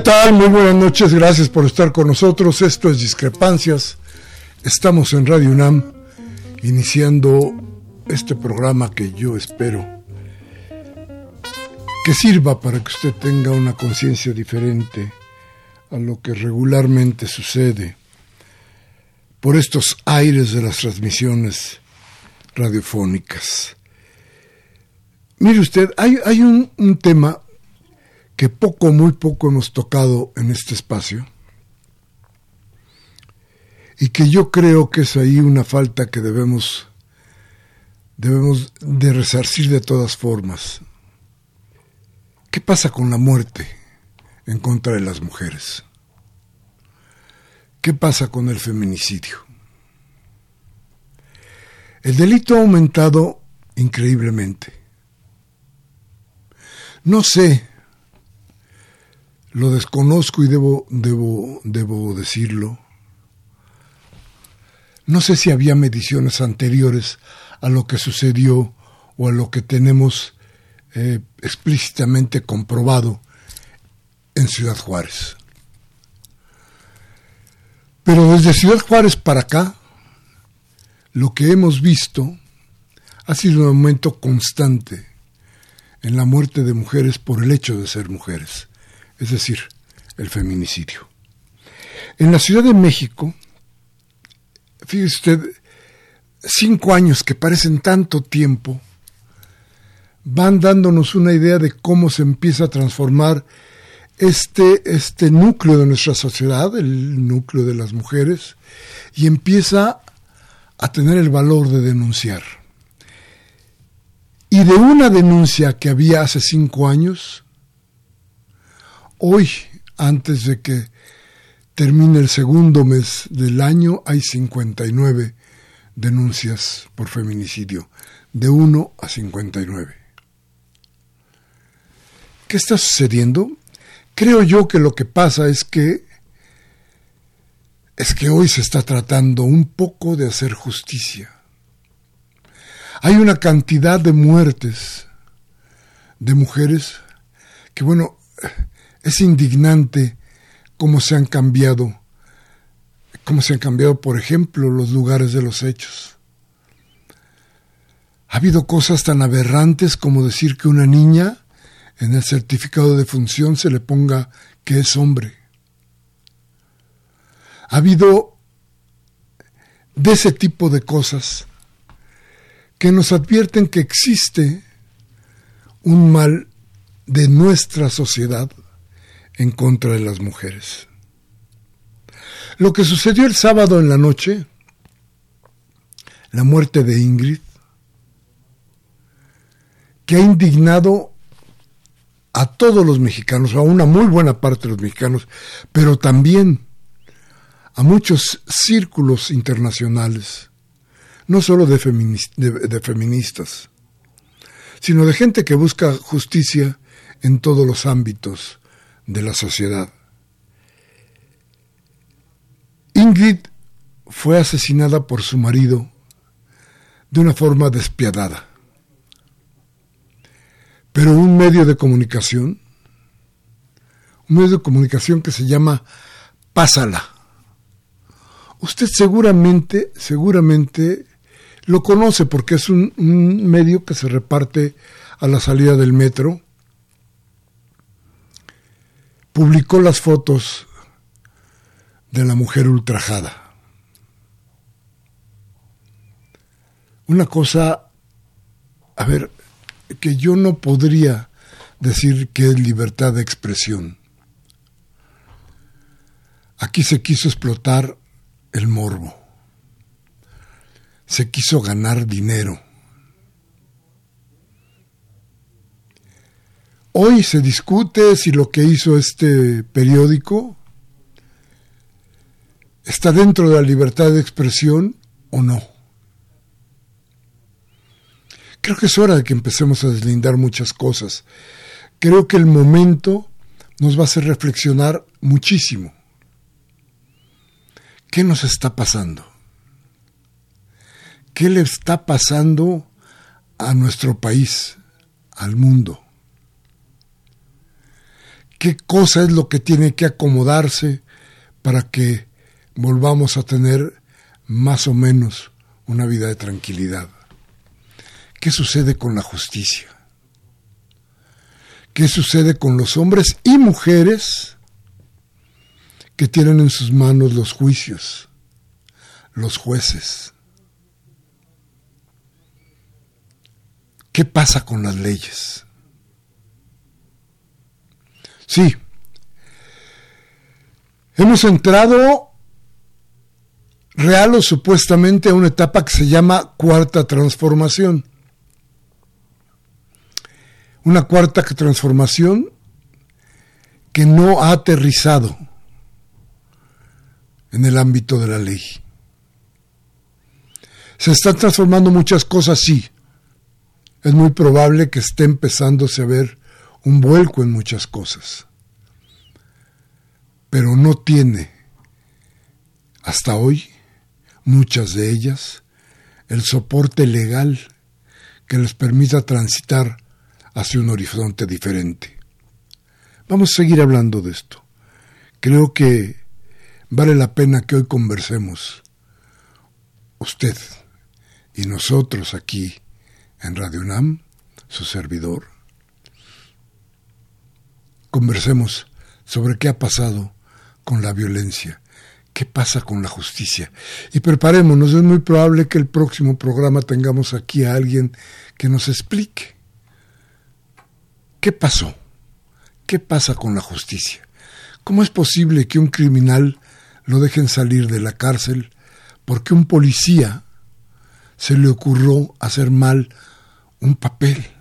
Tal? Muy buenas noches, gracias por estar con nosotros. Esto es Discrepancias. Estamos en Radio UNAM iniciando este programa que yo espero que sirva para que usted tenga una conciencia diferente a lo que regularmente sucede por estos aires de las transmisiones radiofónicas. Mire usted, hay, hay un tema que poco, muy poco hemos tocado en este espacio y que yo creo que es ahí una falta que debemos debemos de resarcir de todas formas. ¿Qué pasa con la muerte en contra de las mujeres? ¿Qué pasa con el feminicidio? El delito ha aumentado increíblemente. No sé lo desconozco y debo, debo, debo decirlo. No sé si había mediciones anteriores a lo que sucedió o a lo que tenemos eh, explícitamente comprobado en Ciudad Juárez. Pero desde Ciudad Juárez para acá, lo que hemos visto ha sido un aumento constante en la muerte de mujeres por el hecho de ser mujeres es decir, el feminicidio. En la Ciudad de México, fíjese usted, cinco años que parecen tanto tiempo, van dándonos una idea de cómo se empieza a transformar este, este núcleo de nuestra sociedad, el núcleo de las mujeres, y empieza a tener el valor de denunciar. Y de una denuncia que había hace cinco años, Hoy, antes de que termine el segundo mes del año, hay 59 denuncias por feminicidio, de 1 a 59. ¿Qué está sucediendo? Creo yo que lo que pasa es que es que hoy se está tratando un poco de hacer justicia. Hay una cantidad de muertes de mujeres que bueno, es indignante cómo se han cambiado, cómo se han cambiado, por ejemplo, los lugares de los hechos. Ha habido cosas tan aberrantes como decir que una niña en el certificado de función se le ponga que es hombre. Ha habido de ese tipo de cosas que nos advierten que existe un mal de nuestra sociedad en contra de las mujeres. Lo que sucedió el sábado en la noche, la muerte de Ingrid, que ha indignado a todos los mexicanos, a una muy buena parte de los mexicanos, pero también a muchos círculos internacionales, no solo de, de, feministas, sino de gente que busca justicia en todos los ámbitos de la sociedad. Ingrid fue asesinada por su marido de una forma despiadada. Pero un medio de comunicación, un medio de comunicación que se llama Pásala. Usted seguramente, seguramente lo conoce porque es un, un medio que se reparte a la salida del metro. Publicó las fotos de la mujer ultrajada. Una cosa, a ver, que yo no podría decir que es libertad de expresión. Aquí se quiso explotar el morbo. Se quiso ganar dinero. Hoy se discute si lo que hizo este periódico está dentro de la libertad de expresión o no. Creo que es hora de que empecemos a deslindar muchas cosas. Creo que el momento nos va a hacer reflexionar muchísimo. ¿Qué nos está pasando? ¿Qué le está pasando a nuestro país, al mundo? ¿Qué cosa es lo que tiene que acomodarse para que volvamos a tener más o menos una vida de tranquilidad. ¿Qué sucede con la justicia? ¿Qué sucede con los hombres y mujeres que tienen en sus manos los juicios, los jueces? ¿Qué pasa con las leyes? Sí, hemos entrado real o supuestamente a una etapa que se llama cuarta transformación. Una cuarta transformación que no ha aterrizado en el ámbito de la ley. Se están transformando muchas cosas, sí. Es muy probable que esté empezándose a ver un vuelco en muchas cosas. Pero no tiene hasta hoy muchas de ellas, el soporte legal que les permita transitar hacia un horizonte diferente. Vamos a seguir hablando de esto. Creo que vale la pena que hoy conversemos, usted y nosotros aquí en Radio Nam, su servidor, conversemos sobre qué ha pasado con la violencia ¿Qué pasa con la justicia? Y preparémonos, es muy probable que el próximo programa tengamos aquí a alguien que nos explique. ¿Qué pasó? ¿Qué pasa con la justicia? ¿Cómo es posible que un criminal lo dejen salir de la cárcel porque un policía se le ocurrió hacer mal un papel?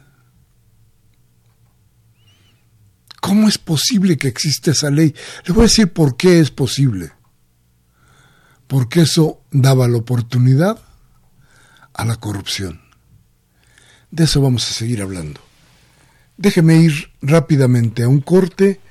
¿Cómo es posible que exista esa ley? Le voy a decir por qué es posible porque eso daba la oportunidad a la corrupción. De eso vamos a seguir hablando. Déjeme ir rápidamente a un corte.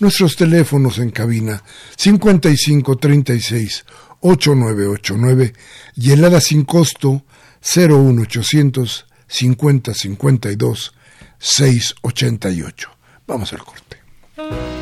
Nuestros teléfonos en cabina 5536 8989 y helada sin costo 01800 5052 688. Vamos al corte.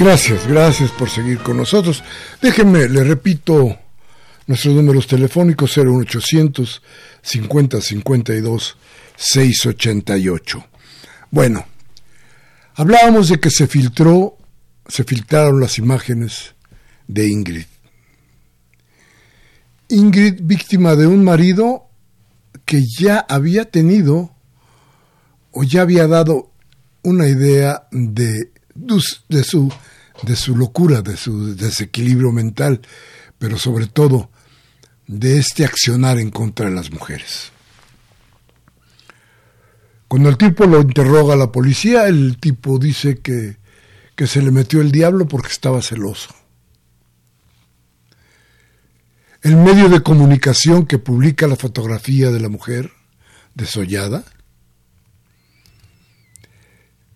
Gracias, gracias por seguir con nosotros. Déjenme, le repito nuestros números telefónicos 01800 50 52 688. Bueno, hablábamos de que se filtró, se filtraron las imágenes de Ingrid. Ingrid, víctima de un marido que ya había tenido o ya había dado una idea de, de, su, de su locura, de su desequilibrio mental, pero sobre todo de este accionar en contra de las mujeres. Cuando el tipo lo interroga a la policía, el tipo dice que, que se le metió el diablo porque estaba celoso. El medio de comunicación que publica la fotografía de la mujer desollada,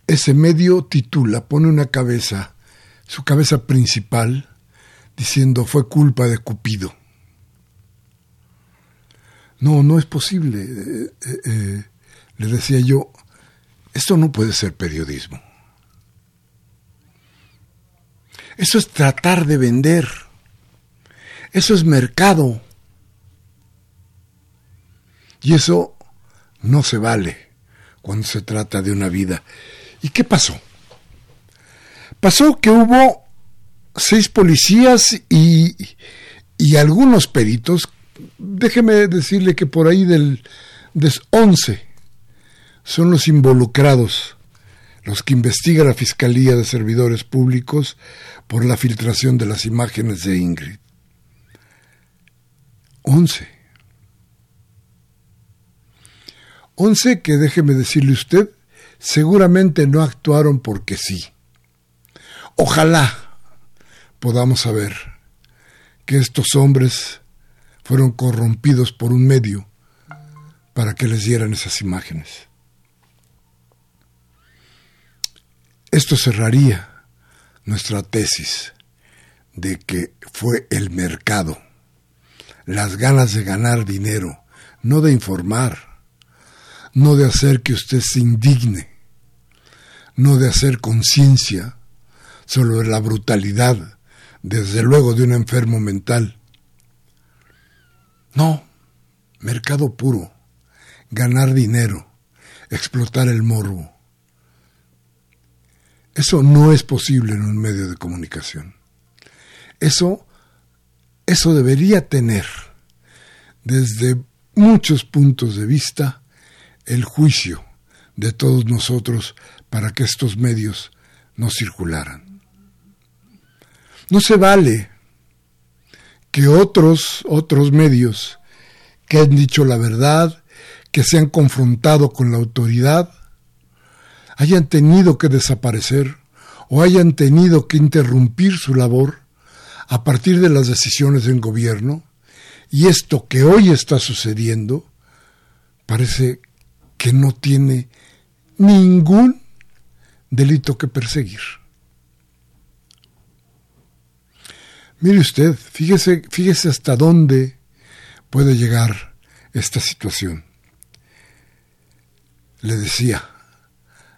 ese medio titula, pone una cabeza, su cabeza principal, diciendo fue culpa de Cupido. No, no es posible. Eh, eh, eh, le decía yo, esto no puede ser periodismo. Eso es tratar de vender. Eso es mercado. Y eso no se vale cuando se trata de una vida. ¿Y qué pasó? Pasó que hubo seis policías y, y algunos peritos, déjeme decirle que por ahí del, de 11 son los involucrados, los que investiga la Fiscalía de Servidores Públicos por la filtración de las imágenes de Ingrid. Once. Once que déjeme decirle usted, seguramente no actuaron porque sí. Ojalá podamos saber que estos hombres fueron corrompidos por un medio para que les dieran esas imágenes. Esto cerraría nuestra tesis de que fue el mercado, las ganas de ganar dinero, no de informar, no de hacer que usted se indigne, no de hacer conciencia sobre la brutalidad, desde luego de un enfermo mental. No, mercado puro, ganar dinero, explotar el morbo. Eso no es posible en un medio de comunicación. Eso, eso debería tener, desde muchos puntos de vista, el juicio de todos nosotros para que estos medios no circularan. No se vale que otros, otros medios que han dicho la verdad, que se han confrontado con la autoridad, hayan tenido que desaparecer o hayan tenido que interrumpir su labor a partir de las decisiones del gobierno, y esto que hoy está sucediendo parece que no tiene ningún delito que perseguir. Mire usted, fíjese, fíjese hasta dónde puede llegar esta situación. Le decía,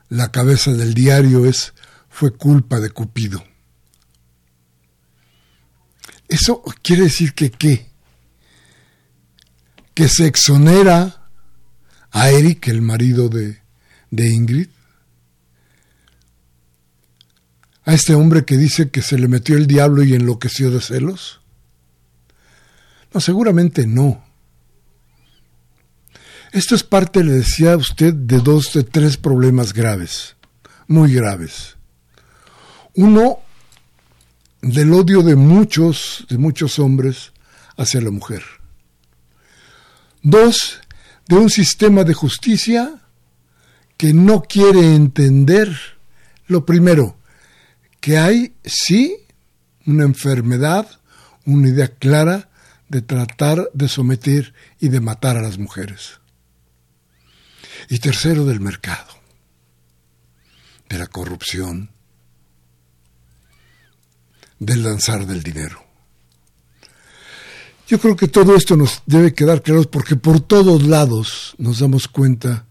la cabeza del diario es fue culpa de Cupido. Eso quiere decir que qué? Que se exonera a Eric, el marido de, de Ingrid, a este hombre que dice que se le metió el diablo y enloqueció de celos? No, seguramente no. Esto es parte, le decía a usted, de dos, de tres problemas graves, muy graves. Uno, del odio de muchos, de muchos hombres hacia la mujer. Dos, de un sistema de justicia que no quiere entender, lo primero, que hay, sí, una enfermedad, una idea clara de tratar de someter y de matar a las mujeres. Y tercero, del mercado, de la corrupción, del lanzar del dinero. Yo creo que todo esto nos debe quedar claro porque por todos lados nos damos cuenta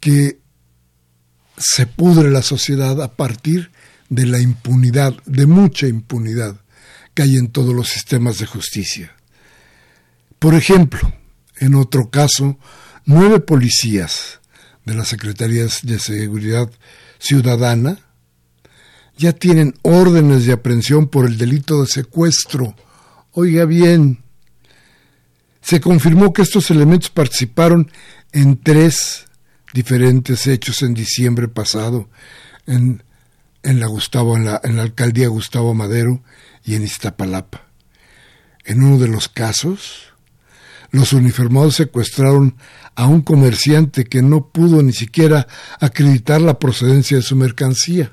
que se pudre la sociedad a partir de la impunidad, de mucha impunidad que hay en todos los sistemas de justicia. Por ejemplo, en otro caso, nueve policías de las Secretarías de Seguridad Ciudadana ya tienen órdenes de aprehensión por el delito de secuestro. Oiga bien, se confirmó que estos elementos participaron en tres diferentes hechos en diciembre pasado en, en la Gustavo, en la, en la alcaldía Gustavo Madero y en Iztapalapa. En uno de los casos, los uniformados secuestraron a un comerciante que no pudo ni siquiera acreditar la procedencia de su mercancía.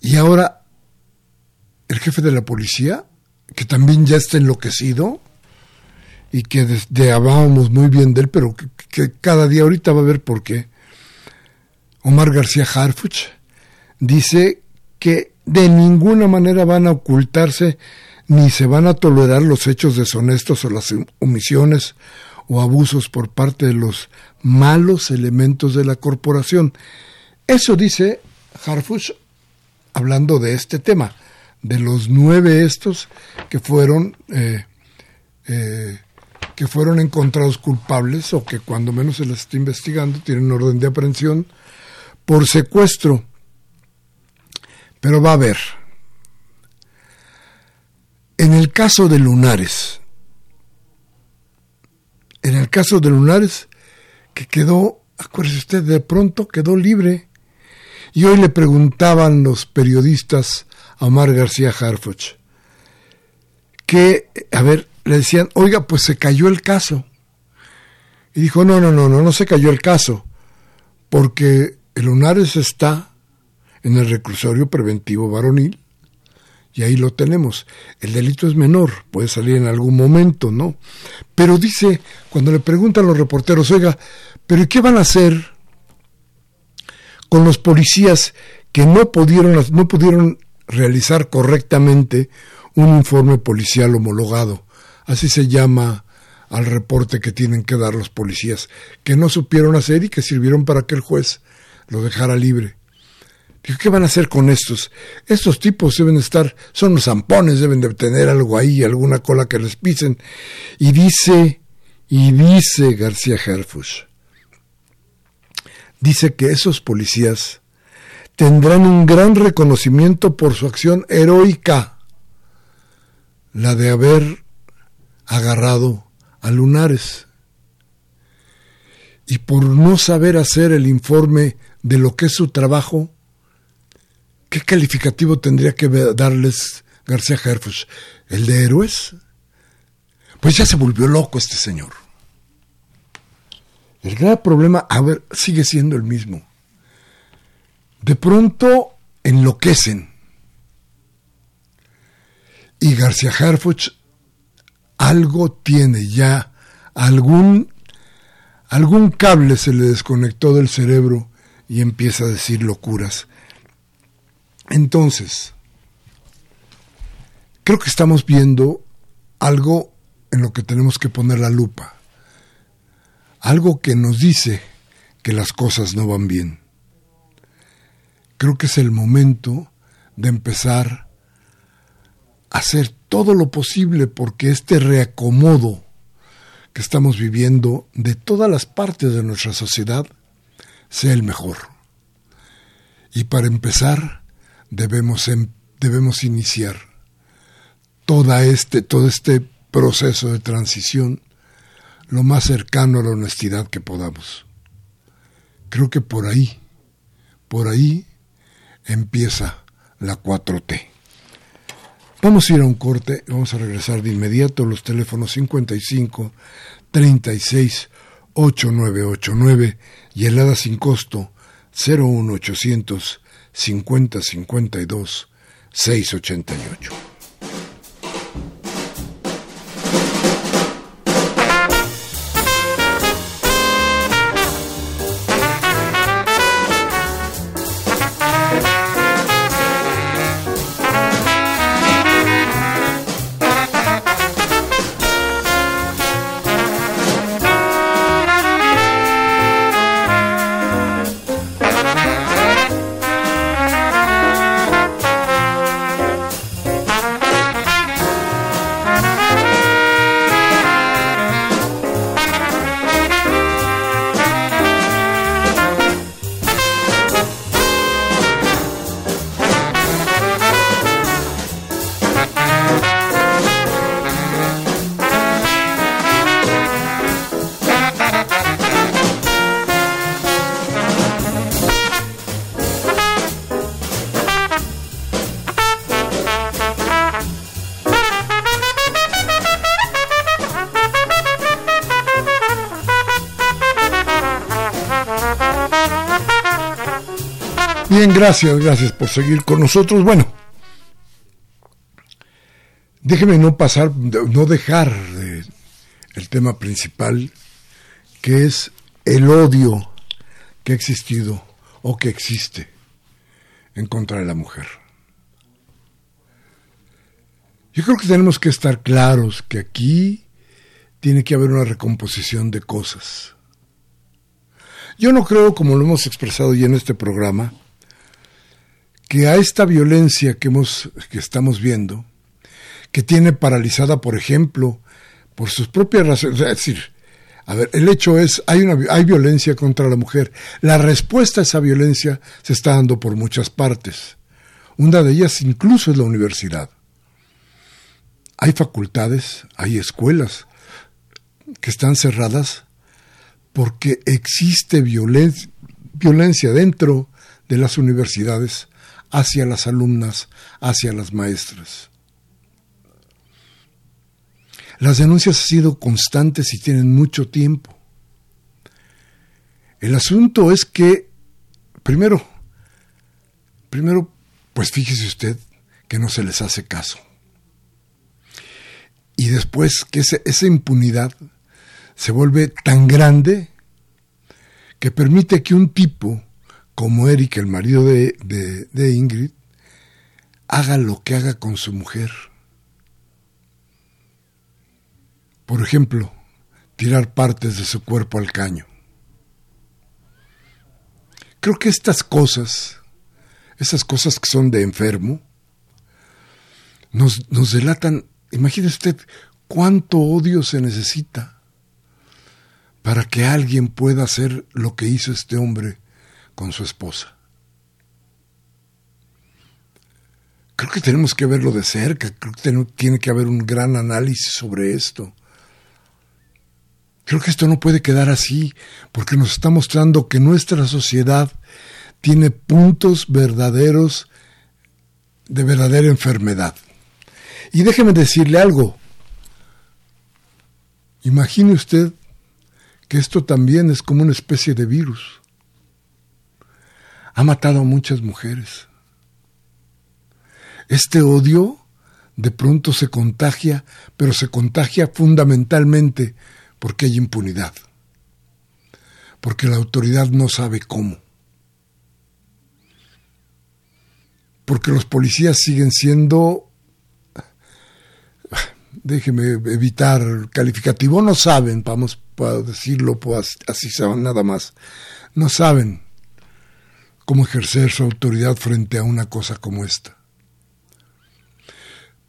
Y ahora el jefe de la policía, que también ya está enloquecido y que desde hablábamos muy bien de él, pero que, cada día ahorita va a ver por qué. Omar García Harfuch dice que de ninguna manera van a ocultarse ni se van a tolerar los hechos deshonestos o las omisiones o abusos por parte de los malos elementos de la corporación. Eso dice Harfuch hablando de este tema, de los nueve estos que fueron eh, eh, que fueron encontrados culpables o que cuando menos se les está investigando tienen orden de aprehensión por secuestro. Pero va a haber. En el caso de Lunares, en el caso de Lunares, que quedó, acuérdese usted, de pronto quedó libre. Y hoy le preguntaban los periodistas a Omar García Harfuch que, a ver, le decían, oiga, pues se cayó el caso. Y dijo, no, no, no, no, no se cayó el caso, porque el Lunares está en el reclusorio preventivo varonil y ahí lo tenemos. El delito es menor, puede salir en algún momento, ¿no? Pero dice, cuando le preguntan los reporteros, oiga, ¿pero qué van a hacer con los policías que no pudieron, no pudieron realizar correctamente un informe policial homologado? Así se llama al reporte que tienen que dar los policías, que no supieron hacer y que sirvieron para que el juez lo dejara libre. ¿qué van a hacer con estos? Estos tipos deben estar, son los zampones, deben de tener algo ahí, alguna cola que les pisen. Y dice, y dice García Herfus, dice que esos policías tendrán un gran reconocimiento por su acción heroica, la de haber agarrado a Lunares. Y por no saber hacer el informe de lo que es su trabajo, ¿Qué calificativo tendría que darles García Herfus? ¿El de héroes? Pues ya se volvió loco este señor. El gran problema, a ver, sigue siendo el mismo. De pronto enloquecen. Y García Harfuch algo tiene ya, algún, algún cable se le desconectó del cerebro y empieza a decir locuras. Entonces, creo que estamos viendo algo en lo que tenemos que poner la lupa, algo que nos dice que las cosas no van bien. Creo que es el momento de empezar a hacer todo lo posible porque este reacomodo que estamos viviendo de todas las partes de nuestra sociedad sea el mejor. Y para empezar, debemos, em, debemos iniciar toda este, todo este proceso de transición lo más cercano a la honestidad que podamos. Creo que por ahí, por ahí empieza la 4T. Vamos a ir a un corte, vamos a regresar de inmediato los teléfonos 55 36 8989 y helada sin costo 01800 50 52 688. Gracias, gracias por seguir con nosotros. Bueno, déjeme no pasar, no dejar el tema principal, que es el odio que ha existido o que existe en contra de la mujer. Yo creo que tenemos que estar claros que aquí tiene que haber una recomposición de cosas. Yo no creo, como lo hemos expresado ya en este programa, que a esta violencia que, hemos, que estamos viendo, que tiene paralizada, por ejemplo, por sus propias razones, es decir, a ver, el hecho es, hay, una, hay violencia contra la mujer. La respuesta a esa violencia se está dando por muchas partes. Una de ellas incluso es la universidad. Hay facultades, hay escuelas que están cerradas porque existe violencia, violencia dentro de las universidades hacia las alumnas, hacia las maestras. Las denuncias han sido constantes y tienen mucho tiempo. El asunto es que, primero, primero, pues fíjese usted que no se les hace caso. Y después que esa impunidad se vuelve tan grande que permite que un tipo como Eric, el marido de, de, Ingrid, haga lo que haga con su mujer. Por ejemplo, tirar partes de su cuerpo al caño. Creo que estas cosas, esas cosas que son de enfermo, nos, nos delatan, imagínese usted cuánto odio se necesita para que alguien pueda hacer lo que hizo este hombre con su esposa. Creo que tenemos que verlo de cerca, creo que tiene que haber un gran análisis sobre esto. Creo que esto no puede quedar así, porque nos está mostrando que nuestra sociedad tiene puntos verdaderos de verdadera enfermedad. Y déjeme decirle algo. Imagine usted que esto también es como una especie de virus ha matado a muchas mujeres. Este odio de pronto se contagia, pero se contagia fundamentalmente porque hay impunidad, porque la autoridad no sabe cómo, porque los policías siguen siendo, déjeme evitar calificativo, no saben, vamos a decirlo así nada más, no saben cómo ejercer su autoridad frente a una cosa como esta.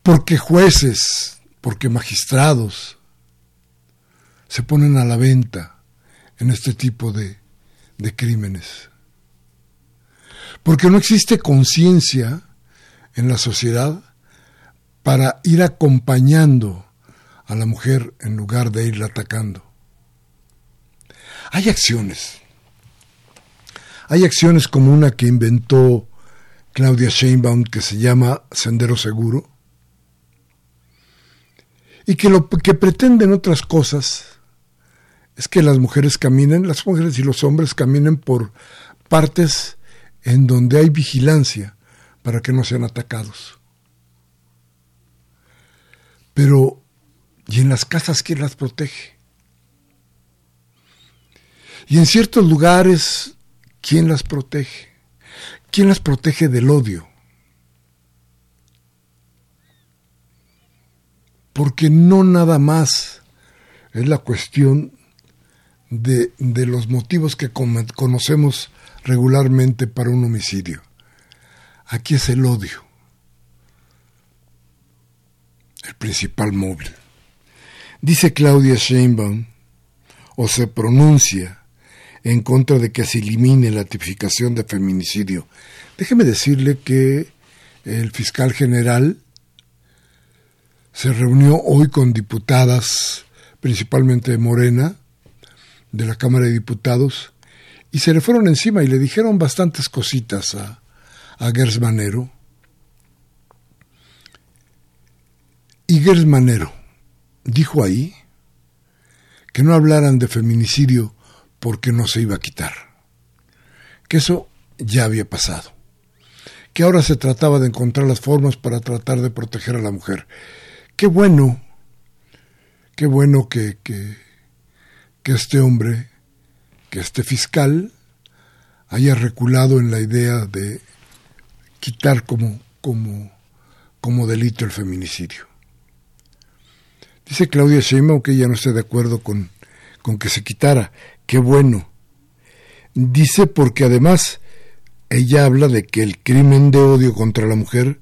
Porque jueces, porque magistrados se ponen a la venta en este tipo de, de crímenes. Porque no existe conciencia en la sociedad para ir acompañando a la mujer en lugar de irla atacando. Hay acciones hay acciones como una que inventó Claudia Sheinbaum que se llama Sendero Seguro y que lo que pretenden otras cosas es que las mujeres caminen, las mujeres y los hombres caminen por partes en donde hay vigilancia para que no sean atacados. Pero, ¿y en las casas quién las protege? Y en ciertos lugares ¿Quién las protege? ¿Quién las protege del odio? Porque no nada más es la cuestión de, los motivos que conocemos regularmente para un homicidio. Aquí es el odio, el principal móvil. Dice Claudia Sheinbaum, o se pronuncia, en contra de que se elimine la tipificación de feminicidio. Déjeme decirle que el fiscal general se reunió hoy con diputadas, principalmente de Morena, de la Cámara de Diputados, y se le fueron encima y le dijeron bastantes cositas a, a. Y Gers Manero dijo ahí que no hablaran de feminicidio porque no se iba a quitar. Que eso ya había pasado. que ahora se trataba de encontrar las formas para tratar de proteger a la mujer. Qué bueno, qué bueno que, que, que este hombre, que este fiscal, haya reculado en la idea de quitar como, como, como delito el feminicidio. Dice Claudia Sheinbaum que ella no está de acuerdo con, con que se quitara. Qué bueno. Dice porque además ella habla de que el crimen de odio contra la mujer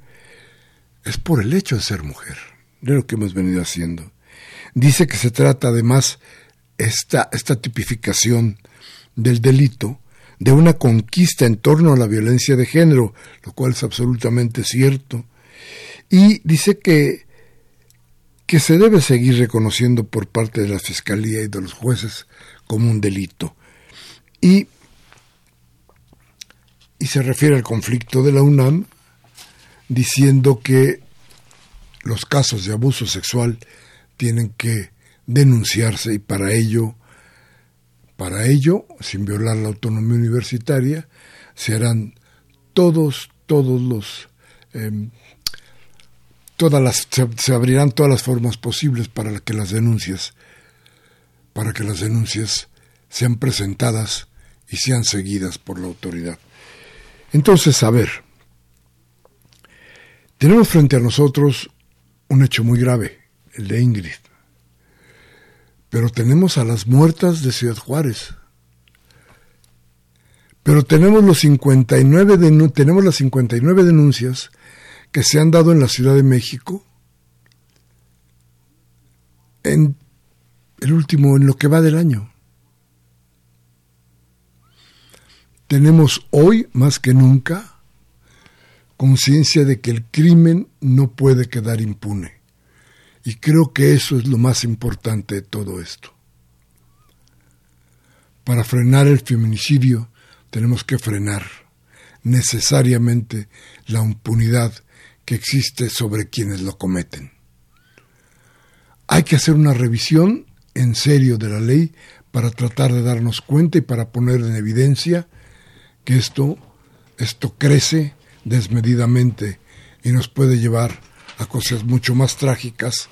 es por el hecho de ser mujer, de lo que hemos venido haciendo. Dice que se trata además esta, esta tipificación del delito de una conquista en torno a la violencia de género, lo cual es absolutamente cierto. Y dice que, que se debe seguir reconociendo por parte de la Fiscalía y de los jueces como un delito. Y, y se refiere al conflicto de la UNAM diciendo que los casos de abuso sexual tienen que denunciarse y para ello para ello, sin violar la autonomía universitaria, se harán todos, todos los, em, todas las, se, abrirán todas las formas posibles para que las denuncias, para que las denuncias sean presentadas y sean seguidas por la autoridad. Entonces, a ver, tenemos frente a nosotros un hecho muy grave, el de Ingrid. Pero tenemos a las muertas de Ciudad Juárez. Pero tenemos los 59 tenemos las 59 denuncias que se han dado en la Ciudad de México en el último en lo que va del año. Tenemos hoy más que nunca conciencia de que el crimen no puede quedar impune. Y creo que eso es lo más importante de todo esto. Para frenar el feminicidio tenemos que frenar necesariamente la impunidad que existe sobre quienes lo cometen. Hay que hacer una revisión en serio de la ley para tratar de darnos cuenta y para poner en evidencia que esto, esto crece desmedidamente y nos puede llevar a cosas mucho más trágicas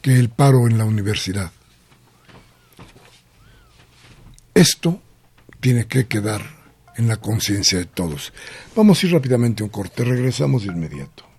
que el paro en la universidad. Esto tiene que quedar en la conciencia de todos. Vamos a ir rápidamente a un corte, regresamos de inmediato.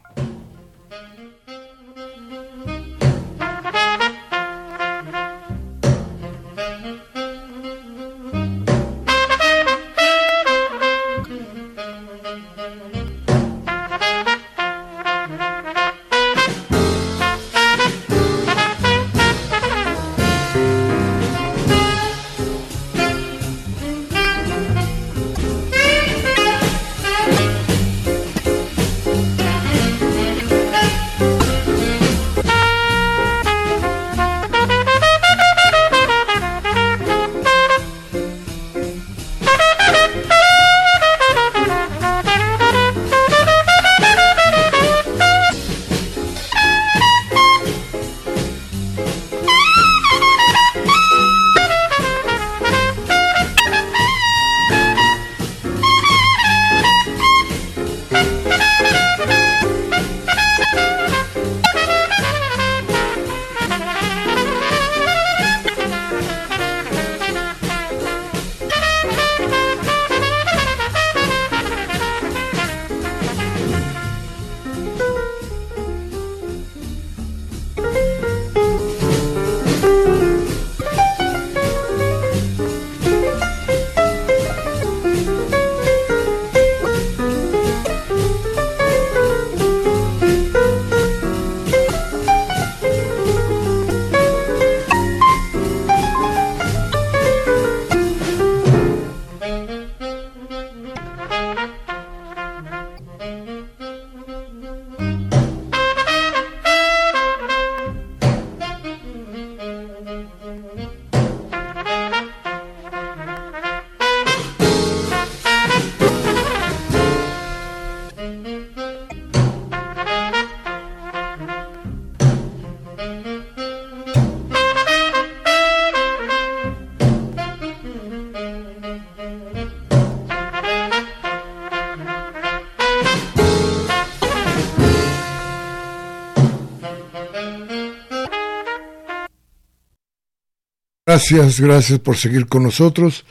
Gracias, gracias por seguir con nosotros.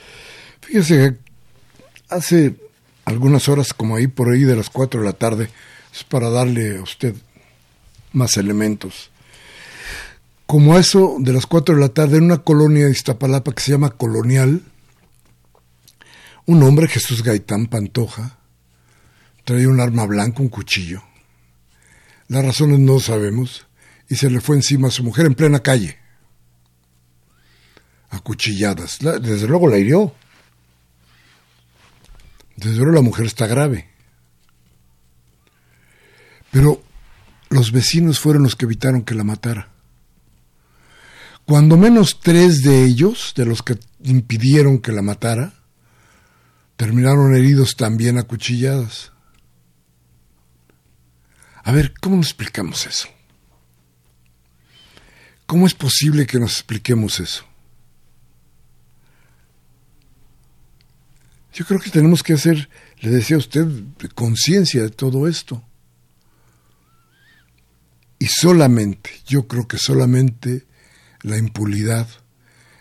Fíjese que hace algunas horas, como ahí por ahí de las 4 de la tarde, es para darle a usted más elementos. Como eso de las 4 de la tarde, en una colonia de Iztapalapa que se llama Colonial, un hombre, Jesús Gaitán Pantoja, traía un arma blanca, un cuchillo. Las razones no sabemos, y se le fue encima a su mujer en plena calle. A cuchilladas. desde luego la hirió. Desde luego la mujer está grave. Pero los vecinos fueron los que evitaron que la matara. Cuando menos tres de ellos, de los que impidieron que la matara, terminaron heridos también a cuchilladas. A ver, ¿cómo nos explicamos eso? ¿Cómo es posible que nos expliquemos eso? Yo creo que tenemos que hacer, le decía a usted, conciencia de todo esto. Y solamente, yo creo que solamente la impunidad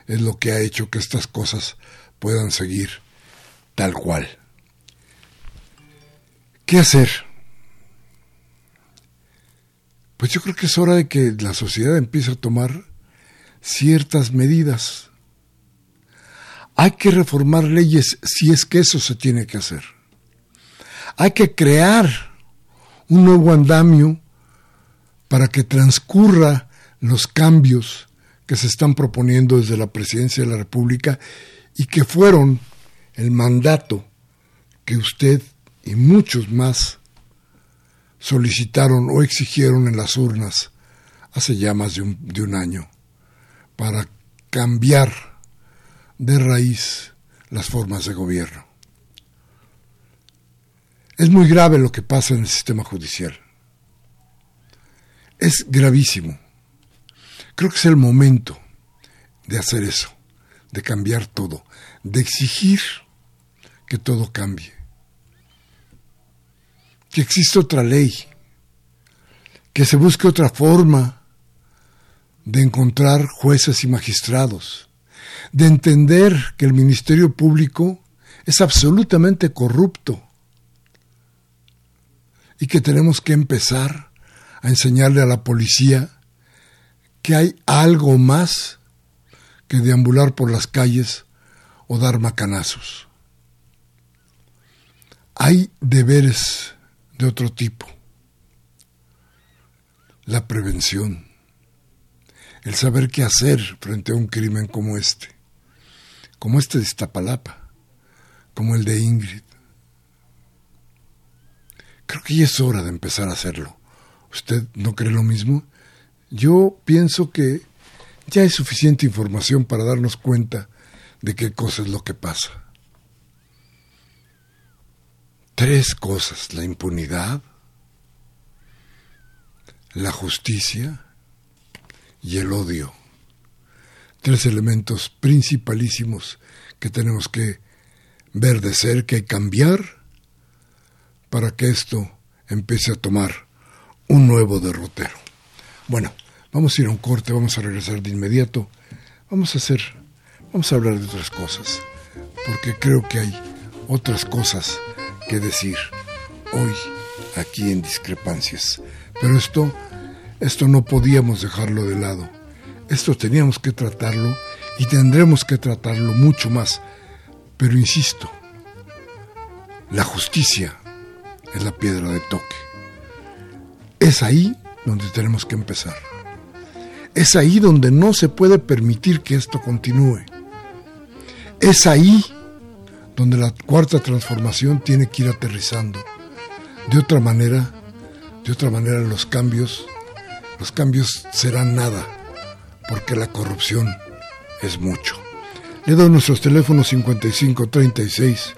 es lo que ha hecho que estas cosas puedan seguir tal cual. ¿Qué hacer? Pues yo creo que es hora de que la sociedad empiece a tomar ciertas medidas. Hay que reformar leyes si es que eso se tiene que hacer. Hay que crear un nuevo andamio para que transcurra los cambios que se están proponiendo desde la presidencia de la República y que fueron el mandato que usted y muchos más solicitaron o exigieron en las urnas hace ya más de un, de un año para cambiar de raíz las formas de gobierno. Es muy grave lo que pasa en el sistema judicial. Es gravísimo. Creo que es el momento de hacer eso, de cambiar todo, de exigir que todo cambie. Que exista otra ley, que se busque otra forma de encontrar jueces y magistrados, de entender que el Ministerio Público es absolutamente corrupto y que tenemos que empezar a enseñarle a la policía que hay algo más que deambular por las calles o dar macanazos. Hay deberes de otro tipo. La prevención, el saber qué hacer frente a un crimen como este, como este de Iztapalapa, como el de Ingrid. Creo que ya es hora de empezar a hacerlo. ¿Usted no cree lo mismo? Yo pienso que ya hay suficiente información para darnos cuenta de qué cosa es lo que pasa. Tres cosas, la impunidad, la justicia y el odio. Tres elementos principalísimos que tenemos que ver de cerca y cambiar para que esto empiece a tomar un nuevo derrotero. Bueno, vamos a ir a un corte, vamos a regresar de inmediato. Vamos a hacer, vamos a hablar de otras cosas, porque creo que hay otras cosas que decir hoy aquí en discrepancias. Pero esto, esto no podíamos dejarlo de lado. Esto teníamos que tratarlo y tendremos que tratarlo mucho más. Pero insisto, la justicia es la piedra de toque. Es ahí donde tenemos que empezar. Es ahí donde no se puede permitir que esto continúe. Es ahí donde la cuarta transformación tiene que ir aterrizando. De otra manera, de otra manera los cambios, los cambios serán nada, porque la corrupción es mucho. Le doy nuestros teléfonos 5536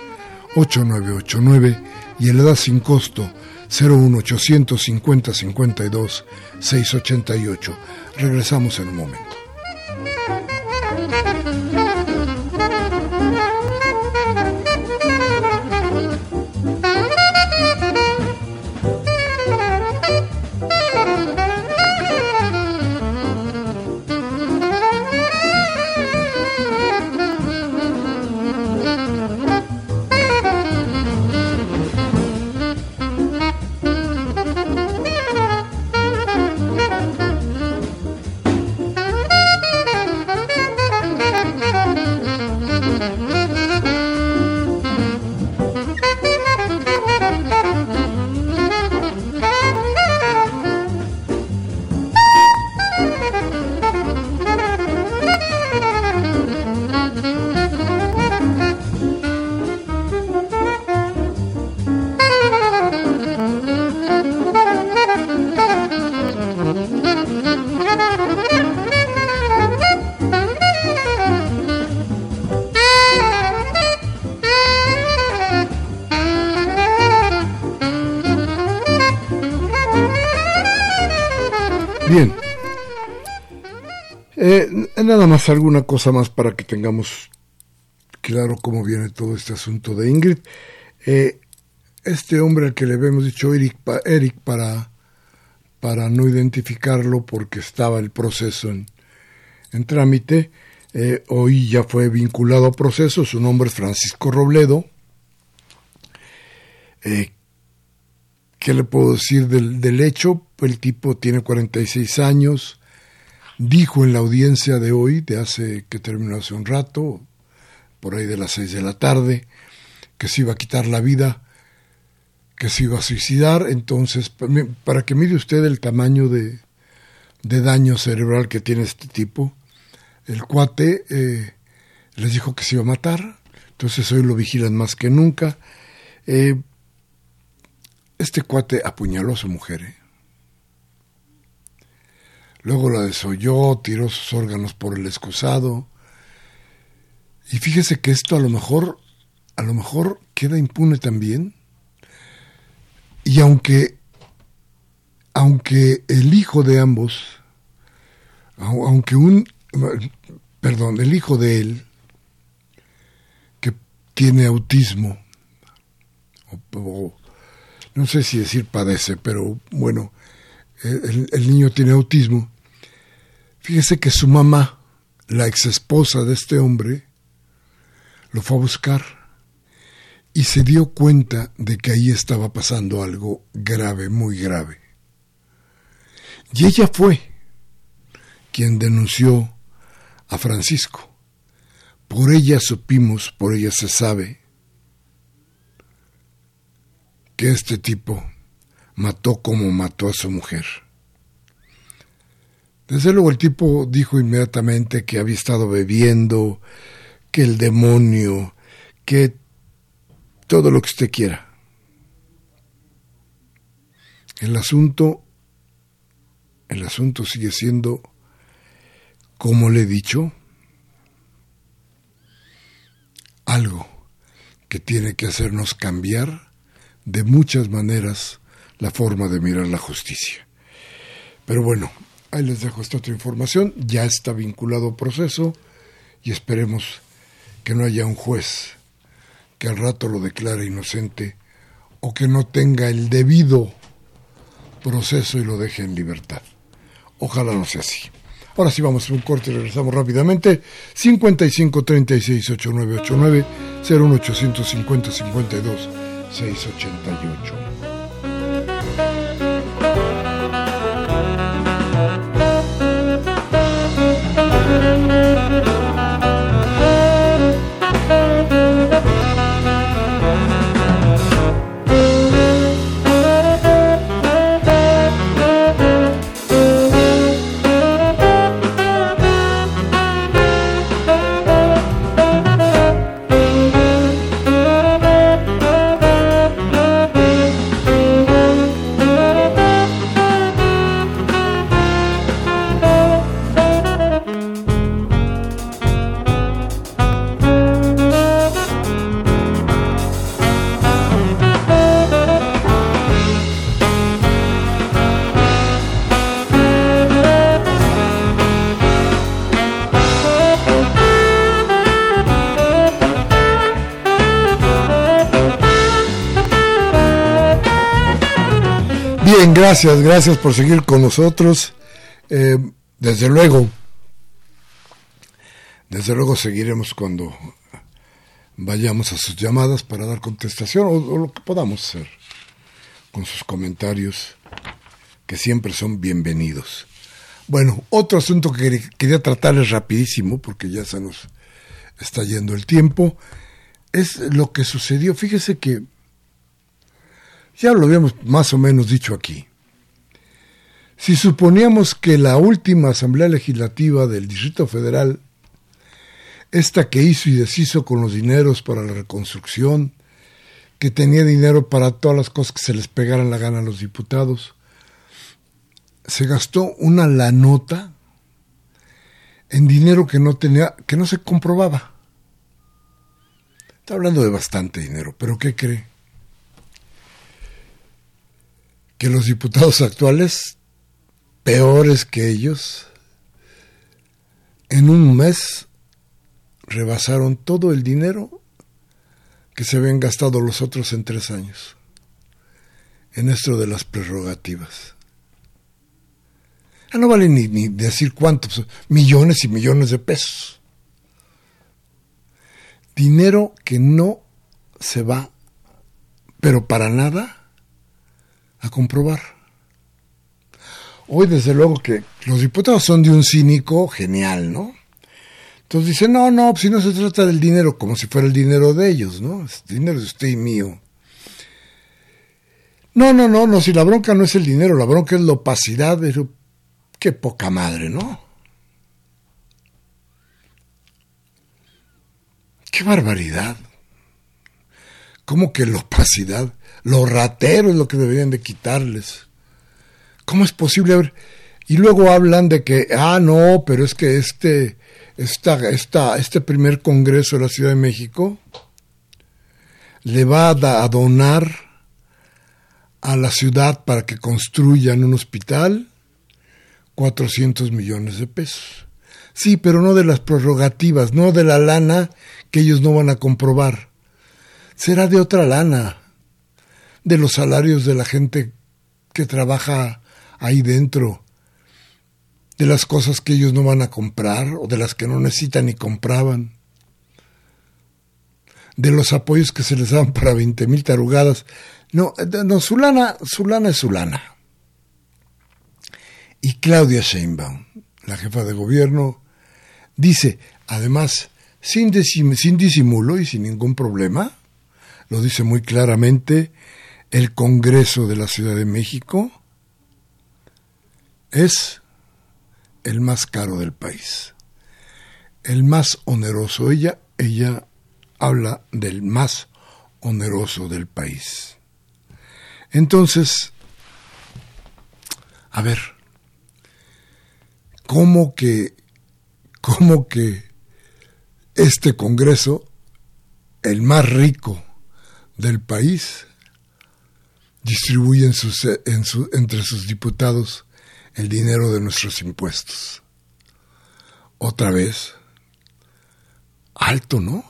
8989 y el edad sin costo 01850 52 688. Regresamos en un momento. Alguna cosa más para que tengamos claro cómo viene todo este asunto de Ingrid. Eh, este hombre al que le habíamos dicho Eric, Eric para, para no identificarlo porque estaba el proceso en, en trámite, eh, hoy ya fue vinculado a proceso, su nombre es Francisco Robledo. Eh, ¿Qué le puedo decir del, del, hecho? El tipo tiene 46 años, dijo en la audiencia de hoy, de hace que terminó hace un rato, por ahí de las 6 de la tarde, que se iba a quitar la vida, que se iba a suicidar. Entonces, para que mire usted el tamaño de, de daño cerebral que tiene este tipo, el cuate eh, les dijo que se iba a matar, entonces hoy lo vigilan más que nunca. Eh, este cuate apuñaló a su mujer. ¿eh? Luego la desolló, tiró sus órganos por el excusado. Y fíjese que esto a lo mejor, a lo mejor queda impune también. Y aunque, aunque el hijo de ambos, aunque un perdón, el hijo de él, que tiene autismo, o, no sé si decir padece, pero bueno, el, el, niño tiene autismo. Fíjese que su mamá, la ex esposa de este hombre, lo fue a buscar y se dio cuenta de que ahí estaba pasando algo grave, muy grave. Y ella fue quien denunció a Francisco. Por ella supimos, por ella se sabe, que este tipo mató como mató a su mujer. Desde luego el tipo dijo inmediatamente que había estado bebiendo, que el demonio, que todo lo que usted quiera. El asunto, el asunto sigue siendo como le he dicho, algo que tiene que hacernos cambiar de muchas maneras la forma de mirar la justicia. Pero bueno, ahí les dejo esta otra información, ya está vinculado proceso y esperemos que no haya un juez que al rato lo declare inocente o que no tenga el debido proceso y lo deje en libertad. Ojalá no sea así. Ahora sí vamos a un corte y regresamos rápidamente. 55 36 8989 01850 52 688. Gracias, gracias por seguir con nosotros. Eh, desde luego, desde luego seguiremos cuando vayamos a sus llamadas para dar contestación o, lo que podamos hacer con sus comentarios, que siempre son bienvenidos. Bueno, otro asunto que quería tratarles rapidísimo, porque ya se nos está yendo el tiempo, es lo que sucedió. Fíjese que ya lo habíamos más o menos dicho aquí. Si suponíamos que la última Asamblea Legislativa del Distrito Federal, esta que hizo y deshizo con los dineros para la reconstrucción, que tenía dinero para todas las cosas que se les pegaran la gana a los diputados, se gastó una la nota en dinero que no tenía, que no se comprobaba. Está hablando de bastante dinero, pero ¿qué cree? Que los diputados actuales peores que ellos, en un mes rebasaron todo el dinero que se habían gastado los otros en tres años, en esto de las prerrogativas. Ah, no vale ni, ni decir cuántos, millones y millones de pesos. Dinero que no se va, pero para nada, a comprobar. Hoy desde luego que los diputados son de un cínico genial, ¿no? Entonces dice, no, no, pues si no se trata del dinero, como si fuera el dinero de ellos, ¿no? Es dinero de usted y mío. No, no, no, no, si la bronca no es el dinero, la bronca es la opacidad, pero qué poca madre, ¿no? Qué barbaridad. ¿Cómo que la opacidad? Lo ratero es lo que deberían de quitarles. ¿Cómo es posible? Y luego hablan de que, ah, no, pero es que este, esta, esta, este primer Congreso de la Ciudad de México le va a, donar a la ciudad para que construyan un hospital 400 millones de pesos. Sí, pero no de las prerrogativas, no de la lana que ellos no van a comprobar. Será de otra lana, de los salarios de la gente que trabaja ahí dentro, de las cosas que ellos no van a comprar o de las que no necesitan ni compraban, de los apoyos que se les dan para 20 mil tarugadas. No, no, su lana, su lana es su lana. Y Claudia Sheinbaum, la jefa de gobierno, dice, además, sin, sin disimulo y sin ningún problema, lo dice muy claramente el Congreso de la Ciudad de México, es el más caro del país, el más oneroso. Ella, ella habla del más oneroso del país. Entonces, a ver, ¿cómo que, cómo que este Congreso, el más rico del país, distribuye entre sus diputados el dinero de nuestros impuestos. Otra vez, alto, ¿no?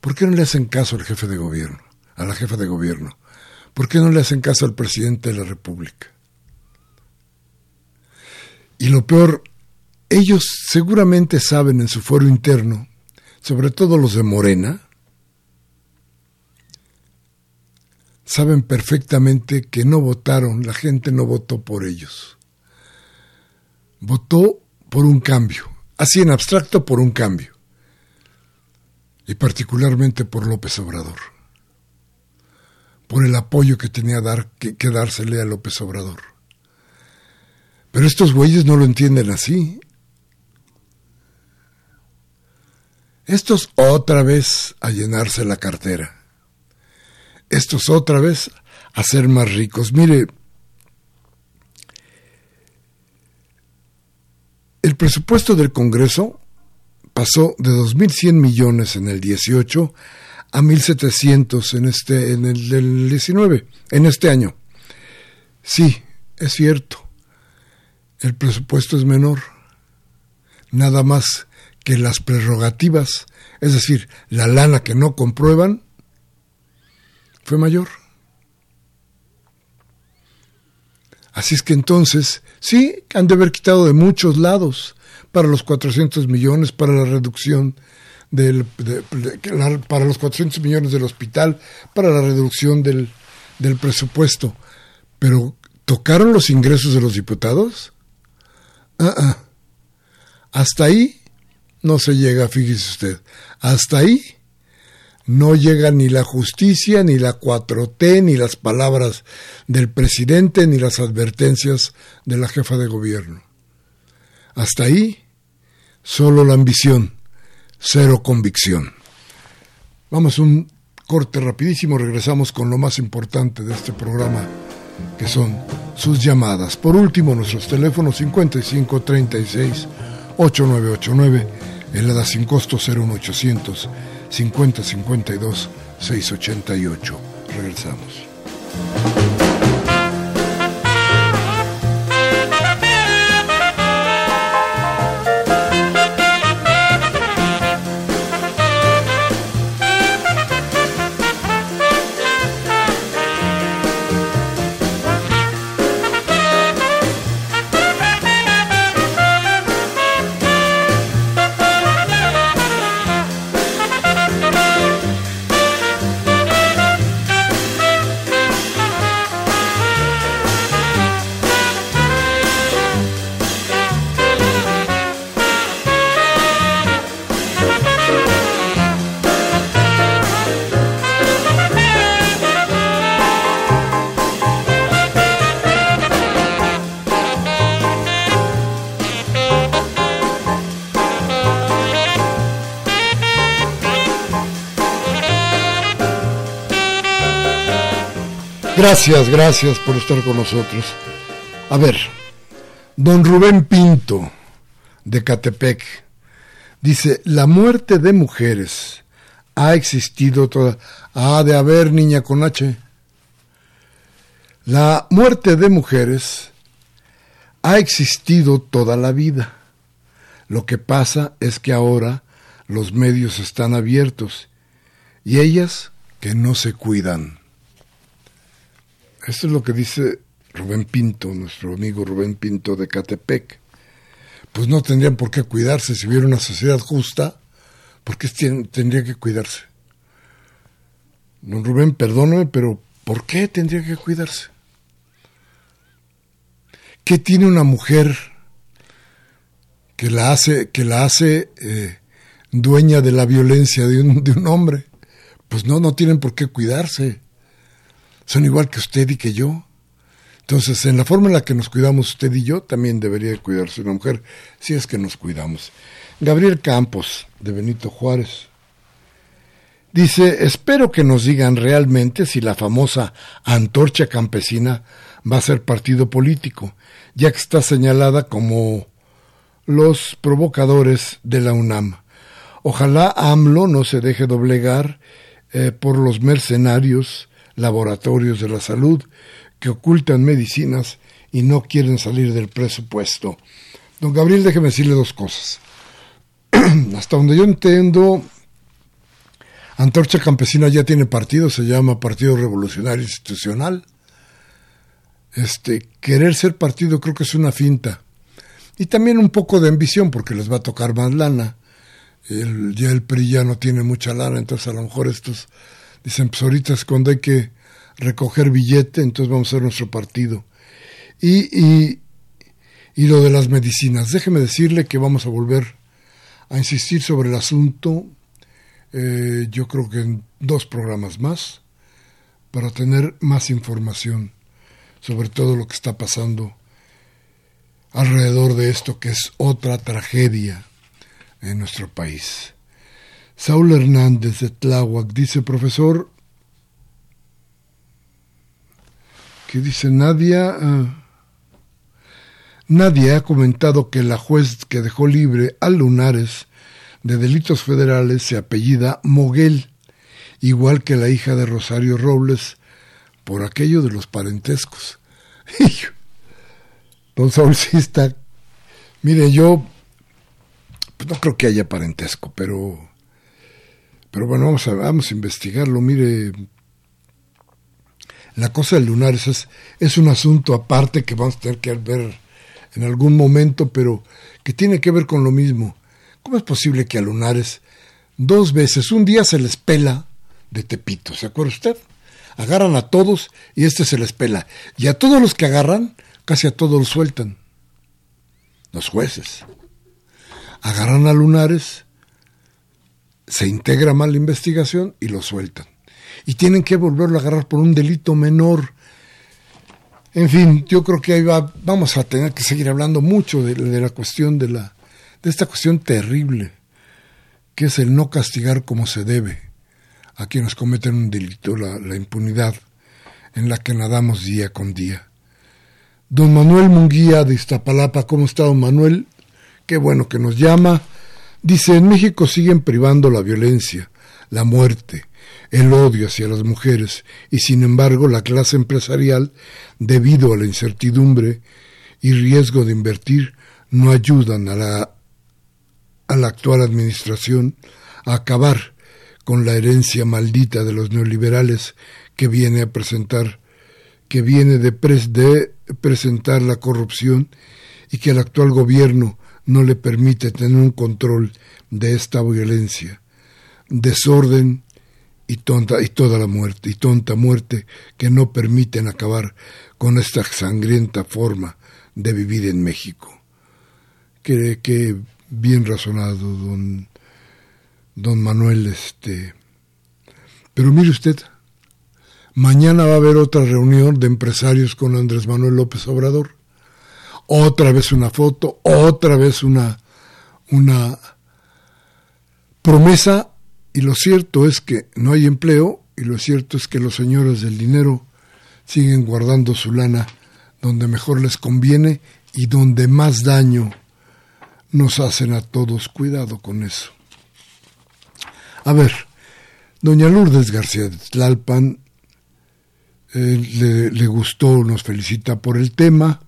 ¿Por qué no le hacen caso al jefe de gobierno, a la jefa de gobierno? ¿Por qué no le hacen caso al presidente de la República? Y lo peor, ellos seguramente saben en su foro interno, sobre todo los de Morena, saben perfectamente que no votaron, la gente no votó por ellos. Votó por un cambio, así en abstracto por un cambio, y particularmente por López Obrador, por el apoyo que tenía dar, que, que dársele a López Obrador. Pero estos güeyes no lo entienden así. Estos otra vez a llenarse la cartera estos otra vez a ser más ricos. Mire, el presupuesto del Congreso pasó de 2.100 millones en el 18 a 1.700 en, este, en el del 19, en este año. Sí, es cierto, el presupuesto es menor, nada más que las prerrogativas, es decir, la lana que no comprueban, fue mayor. Así es que entonces, sí, han de haber quitado de muchos lados para los 400 millones, para la reducción del, para los 400 millones del hospital, para la reducción del, del presupuesto. Pero, ¿tocaron los ingresos de los diputados? Ah, ah. Hasta ahí no se llega, fíjese usted. Hasta ahí no llega ni la justicia, ni la 4T, ni las palabras del presidente, ni las advertencias de la jefa de gobierno. Hasta ahí, solo la ambición, cero convicción. Vamos un corte rapidísimo, regresamos con lo más importante de este programa, que son sus llamadas. Por último, nuestros teléfonos 5536 8989, el ADA sin costo 01800 5052 688. Regresamos. Gracias, gracias por estar con nosotros. A ver, don Rubén Pinto, de Catepec, dice, la muerte de mujeres ha existido toda... Ha de haber, niña con H. La muerte de mujeres ha existido toda la vida. Lo que pasa es que ahora los medios están abiertos y ellas que no se cuidan. Esto es lo que dice Rubén Pinto, nuestro amigo Rubén Pinto de Catepec. Pues no tendrían por qué cuidarse si hubiera una sociedad justa, porque tendría que cuidarse. Don Rubén, perdóname, pero ¿por qué tendría que cuidarse? ¿Qué tiene una mujer que la hace, que la hace eh, dueña de la violencia de un, de un hombre? Pues no, no tienen por qué cuidarse son igual que usted y que yo. Entonces, en la forma en la que nos cuidamos usted y yo, también debería cuidarse una mujer, si es que nos cuidamos. Gabriel Campos, de Benito Juárez, dice, espero que nos digan realmente si la famosa antorcha campesina va a ser partido político, ya que está señalada como los provocadores de la UNAM. Ojalá AMLO no se deje doblegar eh, por los mercenarios laboratorios de la salud que ocultan medicinas y no quieren salir del presupuesto. Don Gabriel, déjeme decirle dos cosas. Hasta donde yo entiendo, Antorcha Campesina ya tiene partido, se llama Partido Revolucionario Institucional. Este, querer ser partido creo que es una finta. Y también un poco de ambición, porque les va a tocar más lana. Ya el PRI ya no tiene mucha lana, entonces a lo mejor estos Dicen, pues ahorita es cuando hay que recoger billete, entonces vamos a hacer nuestro partido. Y, y, y lo de las medicinas. Déjeme decirle que vamos a volver a insistir sobre el asunto, eh, yo creo que en dos programas más, para tener más información sobre todo lo que está pasando alrededor de esto, que es otra tragedia en nuestro país. Saúl Hernández de Tláhuac dice, profesor, que dice Nadia, ah, nadie ha comentado que la juez que dejó libre a Lunares de delitos federales se apellida Moguel, igual que la hija de Rosario Robles, por aquello de los parentescos. Don Saúl. Mire, yo pues no creo que haya parentesco, pero pero bueno, vamos a, vamos a investigarlo. Mire, la cosa de lunares es, es un asunto aparte que vamos a tener que ver en algún momento, pero que tiene que ver con lo mismo. ¿Cómo es posible que a lunares dos veces, un día se les pela de Tepito, ¿se acuerda usted? Agarran a todos y este se les pela. Y a todos los que agarran, casi a todos los sueltan. Los jueces. Agarran a lunares se integra mal la investigación y lo sueltan. Y tienen que volverlo a agarrar por un delito menor. En fin, yo creo que ahí va, vamos a tener que seguir hablando mucho de, la cuestión de la, de esta cuestión terrible, que es el no castigar como se debe a quienes cometen un delito, la, la impunidad en la que nadamos día con día. Don Manuel Munguía de Iztapalapa, ¿cómo está don Manuel? Qué bueno que nos llama. Dice, en México siguen privando la violencia, la muerte, el odio hacia las mujeres y sin embargo la clase empresarial, debido a la incertidumbre y riesgo de invertir, no ayudan a la, a la actual administración a acabar con la herencia maldita de los neoliberales que viene a presentar que viene de, de presentar la corrupción y que el actual gobierno no le permite tener un control de esta violencia, desorden y tonta y toda la muerte y tonta muerte que no permiten acabar con esta sangrienta forma de vivir en México. Que, bien razonado, don, don Manuel, este. Pero mire usted, mañana va a haber otra reunión de empresarios con Andrés Manuel López Obrador otra vez una foto, otra vez una, una promesa, y lo cierto es que no hay empleo, y lo cierto es que los señores del dinero siguen guardando su lana donde mejor les conviene y donde más daño nos hacen a todos. Cuidado con eso. A ver, doña Lourdes García de Tlalpan le, le gustó, nos felicita por el tema.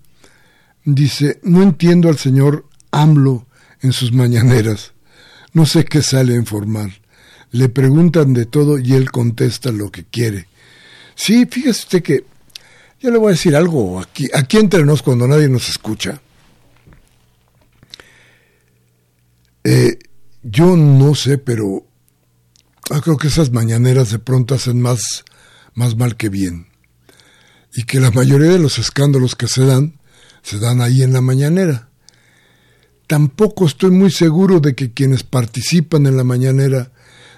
Dice, no entiendo al señor AMLO en sus mañaneras. No sé qué sale a informar. Le preguntan de todo y él contesta lo que quiere. Sí, fíjese usted que yo le voy a decir algo aquí, aquí entre nos cuando nadie nos escucha. Eh, yo no sé, pero creo que esas mañaneras de pronto hacen más, más mal que bien. Y que la mayoría de los escándalos que se dan, se dan ahí en la mañanera. Tampoco estoy muy seguro de que quienes participan en la mañanera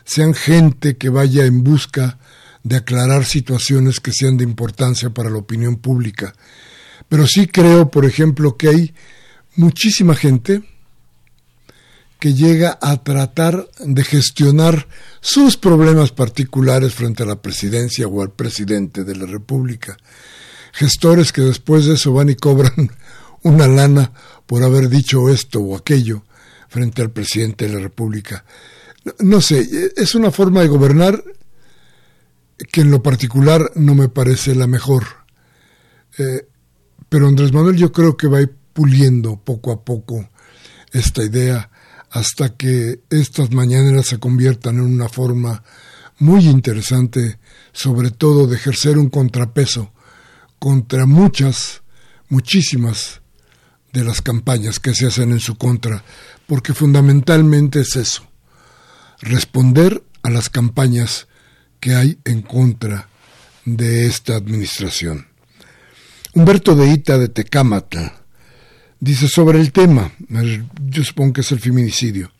sean gente que vaya en busca de aclarar situaciones que sean de importancia para la opinión pública. Pero sí creo, por ejemplo, que hay muchísima gente que llega a tratar de gestionar sus problemas particulares frente a la presidencia o al presidente de la República. Gestores que después de eso van y cobran una lana por haber dicho esto o aquello frente al presidente de la República. No, sé, es una forma de gobernar que en lo particular no me parece la mejor. Eh, pero Andrés Manuel yo creo que va a ir puliendo poco a poco esta idea hasta que estas mañaneras se conviertan en una forma muy interesante, sobre todo de ejercer un contrapeso contra muchas, muchísimas de las campañas que se hacen en su contra, porque fundamentalmente es eso, responder a las campañas que hay en contra de esta administración. Humberto de Ita de Tecámatla dice sobre el tema, yo supongo que es el feminicidio,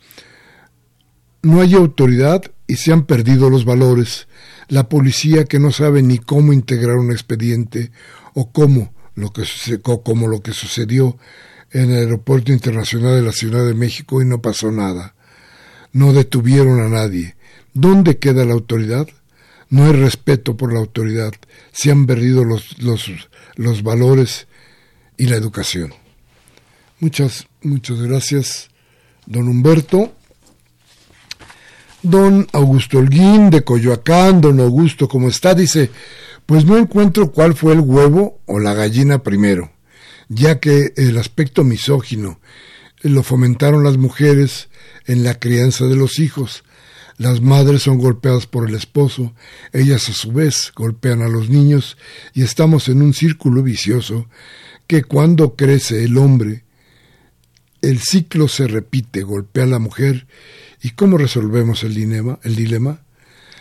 no hay autoridad y se han perdido los valores, la policía que no sabe ni cómo integrar un expediente o cómo lo que, como lo que sucedió en el Aeropuerto Internacional de la Ciudad de México y no pasó nada. No detuvieron a nadie. ¿Dónde queda la autoridad? no hay respeto por la autoridad, se han perdido los, los, los valores y la educación. Muchas, muchas gracias, don Humberto. Don Augusto Holguín de Coyoacán, don Augusto, ¿cómo está? Dice, pues no encuentro cuál fue el huevo o la gallina primero, ya que el aspecto misógino lo fomentaron las mujeres en la crianza de los hijos, las madres son golpeadas por el esposo, ellas a su vez golpean a los niños y estamos en un círculo vicioso que cuando crece el hombre, el ciclo se repite, golpea a la mujer y ¿cómo resolvemos el dilema? El dilema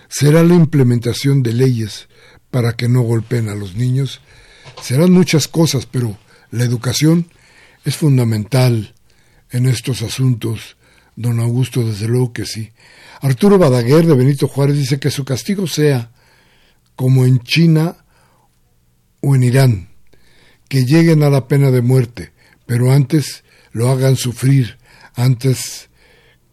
será la implementación de leyes para que no golpeen a los niños. Serán muchas cosas, pero la educación es fundamental en estos asuntos. Don Augusto, desde luego que sí. Arturo Badaguer de Benito Juárez dice que su castigo sea como en China o en Irán, que lleguen a la pena de muerte, pero antes lo hagan sufrir, antes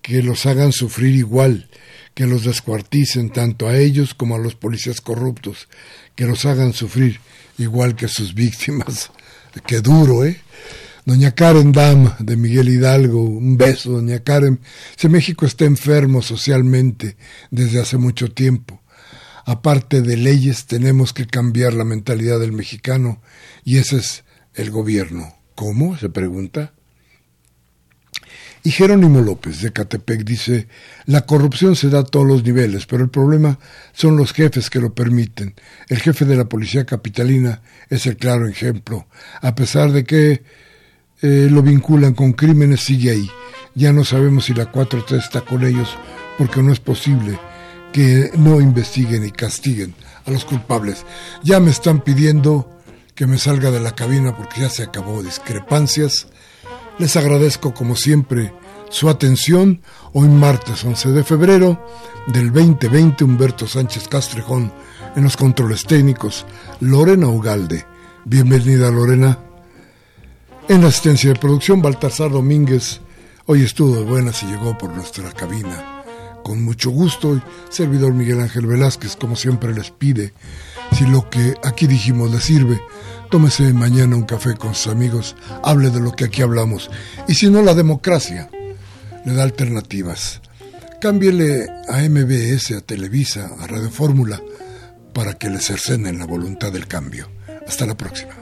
que los hagan sufrir igual, que los descuarticen tanto a ellos como a los policías corruptos, que los hagan sufrir igual que sus víctimas. Qué duro, ¿eh? Doña Karen Dam de Miguel Hidalgo, un beso, doña Karen. Si México está enfermo socialmente desde hace mucho tiempo. Aparte de leyes, tenemos que cambiar la mentalidad del mexicano y ese es el gobierno. ¿Cómo? se pregunta. Y Jerónimo López de Catepec dice, la corrupción se da a todos los niveles, pero el problema son los jefes que lo permiten. El jefe de la policía capitalina es el claro ejemplo, a pesar de que eh, lo vinculan con crímenes, sigue ahí. Ya no sabemos si la 4T está con ellos porque no es posible que no investiguen y castiguen a los culpables. Ya me están pidiendo que me salga de la cabina porque ya se acabó discrepancias. Les agradezco como siempre su atención. Hoy martes 11 de febrero del 2020 Humberto Sánchez Castrejón en los controles técnicos. Lorena Ugalde. Bienvenida Lorena. En la asistencia de producción, Baltasar Domínguez hoy estuvo de buenas y llegó por nuestra cabina. Con mucho gusto, servidor Miguel Ángel Velázquez, como siempre les pide, Si lo que aquí dijimos le sirve, tómese mañana un café con sus amigos, hable de lo que aquí hablamos. Y si no, la democracia le da alternativas. Cámbiele a MBS, a Televisa, a Radio Fórmula, para que le cercenen la voluntad del cambio. Hasta la próxima.